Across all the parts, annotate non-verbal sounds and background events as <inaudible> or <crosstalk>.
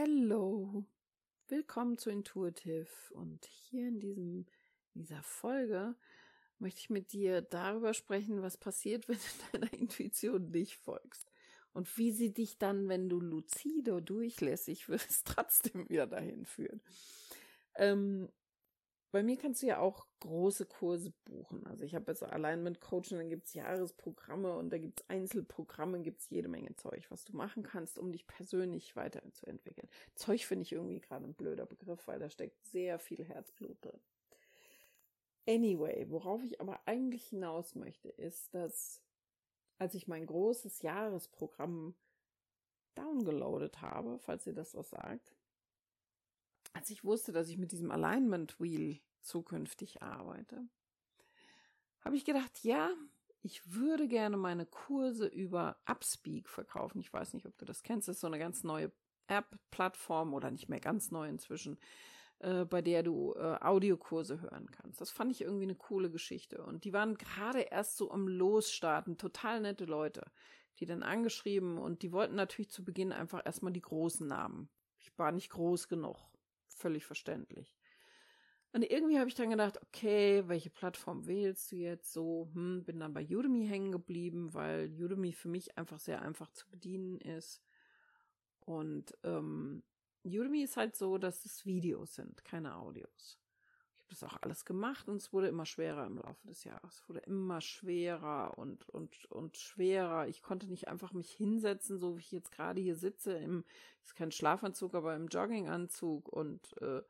Hallo, willkommen zu Intuitive und hier in diesem, dieser Folge möchte ich mit dir darüber sprechen, was passiert, <laughs> wenn du deiner Intuition nicht folgst und wie sie dich dann, wenn du lucide durchlässig wirst, <laughs> trotzdem wieder dahin führen. Ähm, bei mir kannst du ja auch große Kurse buchen. Also ich habe jetzt Alignment Coaching, dann gibt es Jahresprogramme und da gibt es Einzelprogramme, gibt es jede Menge Zeug, was du machen kannst, um dich persönlich weiterzuentwickeln. Zeug finde ich irgendwie gerade ein blöder Begriff, weil da steckt sehr viel Herzblut drin. Anyway, worauf ich aber eigentlich hinaus möchte, ist, dass als ich mein großes Jahresprogramm downgeloadet habe, falls ihr das was sagt, als ich wusste, dass ich mit diesem Alignment Wheel zukünftig arbeite, habe ich gedacht, ja, ich würde gerne meine Kurse über Upspeak verkaufen. Ich weiß nicht, ob du das kennst. Das ist so eine ganz neue App-Plattform oder nicht mehr ganz neu inzwischen, äh, bei der du äh, Audiokurse hören kannst. Das fand ich irgendwie eine coole Geschichte. Und die waren gerade erst so am Losstarten, total nette Leute, die dann angeschrieben und die wollten natürlich zu Beginn einfach erstmal die großen Namen. Ich war nicht groß genug völlig verständlich. Und irgendwie habe ich dann gedacht, okay, welche Plattform wählst du jetzt so? Hm, bin dann bei Udemy hängen geblieben, weil Udemy für mich einfach sehr einfach zu bedienen ist. Und ähm, Udemy ist halt so, dass es Videos sind, keine Audios das auch alles gemacht und es wurde immer schwerer im Laufe des Jahres. Es wurde immer schwerer und, und, und schwerer. Ich konnte nicht einfach mich hinsetzen, so wie ich jetzt gerade hier sitze, im, ist kein Schlafanzug, aber im Jogginganzug und äh,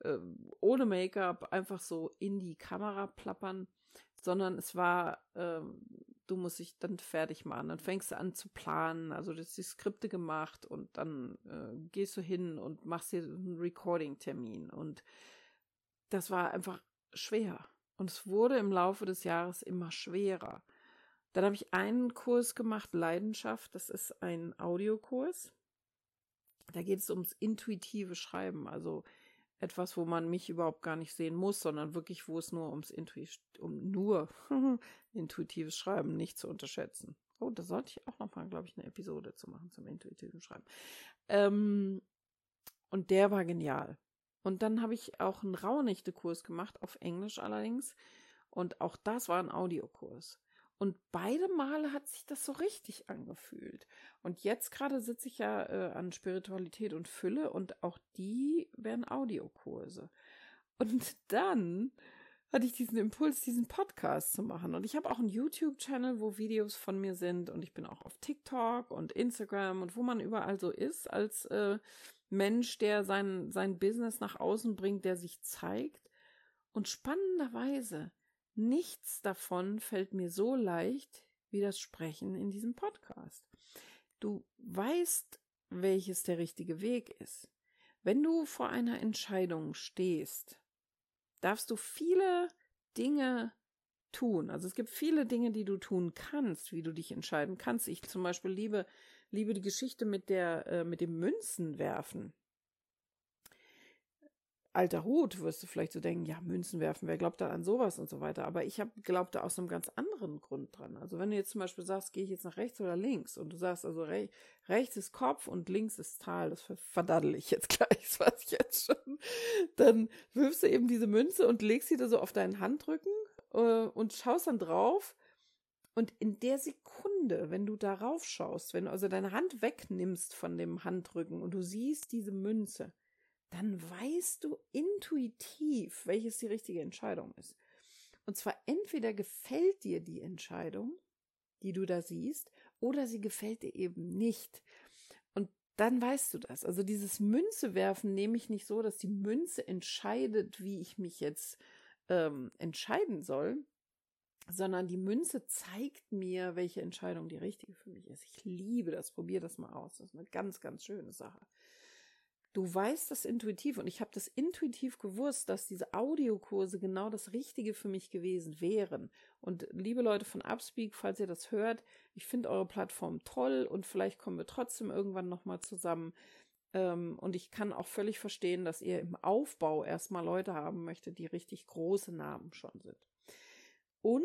äh, ohne Make-up einfach so in die Kamera plappern, sondern es war, äh, du musst dich dann fertig machen. Dann fängst du an zu planen. Also du hast die Skripte gemacht und dann äh, gehst du hin und machst dir einen Recording-Termin und das war einfach schwer. Und es wurde im Laufe des Jahres immer schwerer. Dann habe ich einen Kurs gemacht, Leidenschaft. Das ist ein Audiokurs. Da geht es ums intuitive Schreiben. Also etwas, wo man mich überhaupt gar nicht sehen muss, sondern wirklich, wo es nur ums Intui um nur <laughs> intuitives Schreiben nicht zu unterschätzen. Oh, da sollte ich auch nochmal, glaube ich, eine Episode zu machen zum intuitiven Schreiben. Ähm, und der war genial. Und dann habe ich auch einen Rauhnächte-Kurs gemacht, auf Englisch allerdings. Und auch das war ein Audiokurs. Und beide Male hat sich das so richtig angefühlt. Und jetzt gerade sitze ich ja äh, an Spiritualität und Fülle und auch die werden Audiokurse. Und dann hatte ich diesen Impuls, diesen Podcast zu machen. Und ich habe auch einen YouTube-Channel, wo Videos von mir sind. Und ich bin auch auf TikTok und Instagram und wo man überall so ist als äh, Mensch, der sein, sein Business nach außen bringt, der sich zeigt. Und spannenderweise, nichts davon fällt mir so leicht wie das Sprechen in diesem Podcast. Du weißt, welches der richtige Weg ist. Wenn du vor einer Entscheidung stehst, darfst du viele Dinge tun. Also es gibt viele Dinge, die du tun kannst, wie du dich entscheiden kannst. Ich zum Beispiel liebe liebe die Geschichte mit der, äh, mit dem Münzenwerfen. Alter Hut, wirst du vielleicht so denken, ja, Münzen werfen, wer glaubt da an sowas und so weiter. Aber ich habe glaubt da aus einem ganz anderen Grund dran. Also wenn du jetzt zum Beispiel sagst, gehe ich jetzt nach rechts oder links und du sagst also re rechts ist Kopf und links ist Tal, das verdaddel ich jetzt <laughs> gleich, das weiß ich jetzt schon, dann wirfst du eben diese Münze und legst sie da so auf deinen Handrücken äh, und schaust dann drauf und in der Sekunde, wenn du darauf schaust, wenn du also deine Hand wegnimmst von dem Handrücken und du siehst diese Münze, dann weißt du intuitiv, welches die richtige Entscheidung ist. Und zwar entweder gefällt dir die Entscheidung, die du da siehst, oder sie gefällt dir eben nicht. Und dann weißt du das. Also dieses Münze werfen nehme ich nicht so, dass die Münze entscheidet, wie ich mich jetzt ähm, entscheiden soll, sondern die Münze zeigt mir, welche Entscheidung die richtige für mich ist. Ich liebe das, probier das mal aus. Das ist eine ganz, ganz schöne Sache. Du weißt das intuitiv und ich habe das intuitiv gewusst, dass diese Audiokurse genau das Richtige für mich gewesen wären. Und liebe Leute von Upspeak, falls ihr das hört, ich finde eure Plattform toll und vielleicht kommen wir trotzdem irgendwann nochmal zusammen. Ähm, und ich kann auch völlig verstehen, dass ihr im Aufbau erstmal Leute haben möchtet, die richtig große Namen schon sind. Und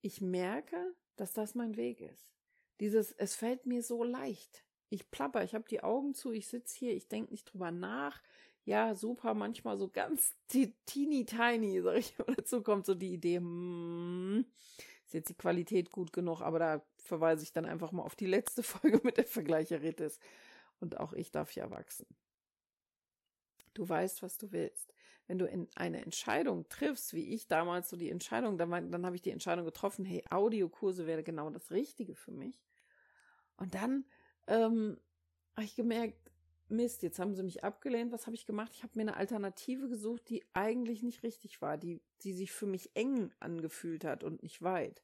ich merke, dass das mein Weg ist. Dieses, es fällt mir so leicht. Ich plapper, ich habe die Augen zu, ich sitze hier, ich denke nicht drüber nach. Ja, super, manchmal so ganz <laughs> teeny tiny, sag ich mal. Dazu kommt so die Idee, hm, ist jetzt die Qualität gut genug, aber da verweise ich dann einfach mal auf die letzte <laughs> Folge mit der Vergleicheritis. Und auch ich darf ja wachsen. Du weißt, was du willst. Wenn du in eine Entscheidung triffst, wie ich damals so die Entscheidung, dann, dann habe ich die Entscheidung getroffen, hey, Audiokurse wäre genau das Richtige für mich. Und dann ähm, habe ich gemerkt, Mist, jetzt haben sie mich abgelehnt. Was habe ich gemacht? Ich habe mir eine Alternative gesucht, die eigentlich nicht richtig war, die, die sich für mich eng angefühlt hat und nicht weit.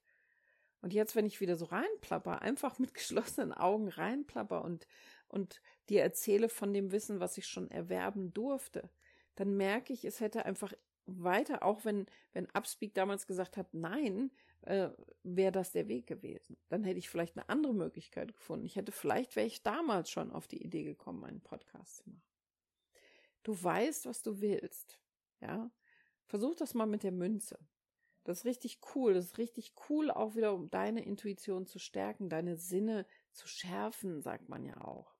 Und jetzt, wenn ich wieder so reinplapper, einfach mit <laughs> geschlossenen Augen reinplapper und, und dir erzähle von dem Wissen, was ich schon erwerben durfte, dann merke ich, es hätte einfach weiter, auch wenn, wenn Upspeak damals gesagt hat, nein, äh, wäre das der Weg gewesen. Dann hätte ich vielleicht eine andere Möglichkeit gefunden. Ich hätte vielleicht, wäre ich damals schon auf die Idee gekommen, einen Podcast zu machen. Du weißt, was du willst. Ja. Versuch das mal mit der Münze. Das ist richtig cool. Das ist richtig cool, auch wieder, um deine Intuition zu stärken, deine Sinne zu schärfen, sagt man ja auch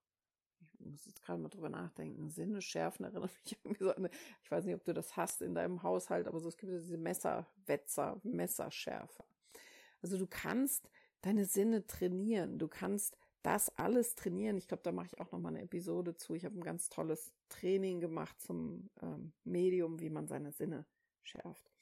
ich muss jetzt gerade mal drüber nachdenken, Sinne schärfen erinnert mich <laughs> irgendwie so an, ich weiß nicht, ob du das hast in deinem Haushalt, aber so, es gibt diese Messerwetzer, Messerschärfer. Also du kannst deine Sinne trainieren, du kannst das alles trainieren. Ich glaube, da mache ich auch noch mal eine Episode zu. Ich habe ein ganz tolles Training gemacht zum ähm, Medium, wie man seine Sinne schärft.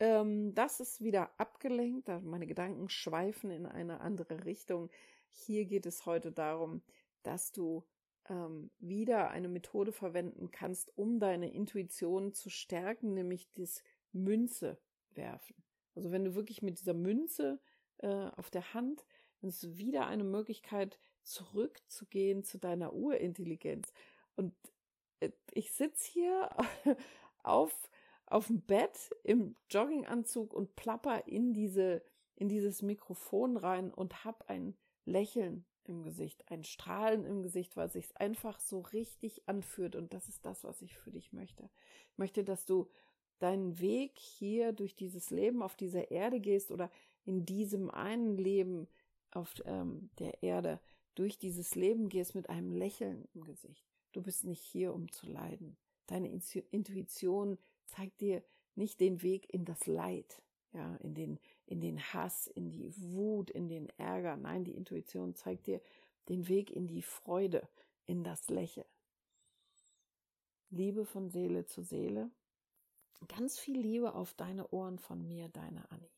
Ähm, das ist wieder abgelenkt, meine Gedanken schweifen in eine andere Richtung. Hier geht es heute darum, dass du ähm, wieder eine Methode verwenden kannst, um deine Intuition zu stärken, nämlich das Münze werfen. Also wenn du wirklich mit dieser Münze äh, auf der Hand, dann ist wieder eine Möglichkeit, zurückzugehen zu deiner Urintelligenz. Und äh, ich sitze hier <laughs> auf, auf dem Bett im Jogginganzug und plapper in diese, in dieses Mikrofon rein und hab ein Lächeln im Gesicht, ein Strahlen im Gesicht, weil sich einfach so richtig anfühlt. Und das ist das, was ich für dich möchte. Ich möchte, dass du deinen Weg hier durch dieses Leben auf dieser Erde gehst oder in diesem einen Leben auf ähm, der Erde durch dieses Leben gehst mit einem Lächeln im Gesicht. Du bist nicht hier, um zu leiden. Deine Intuition zeigt dir nicht den Weg in das Leid, ja, in den, in den Hass, in die Wut, in den Ärger. Nein, die Intuition zeigt dir den Weg in die Freude, in das Lächeln. Liebe von Seele zu Seele. Ganz viel Liebe auf deine Ohren von mir, deine Annie.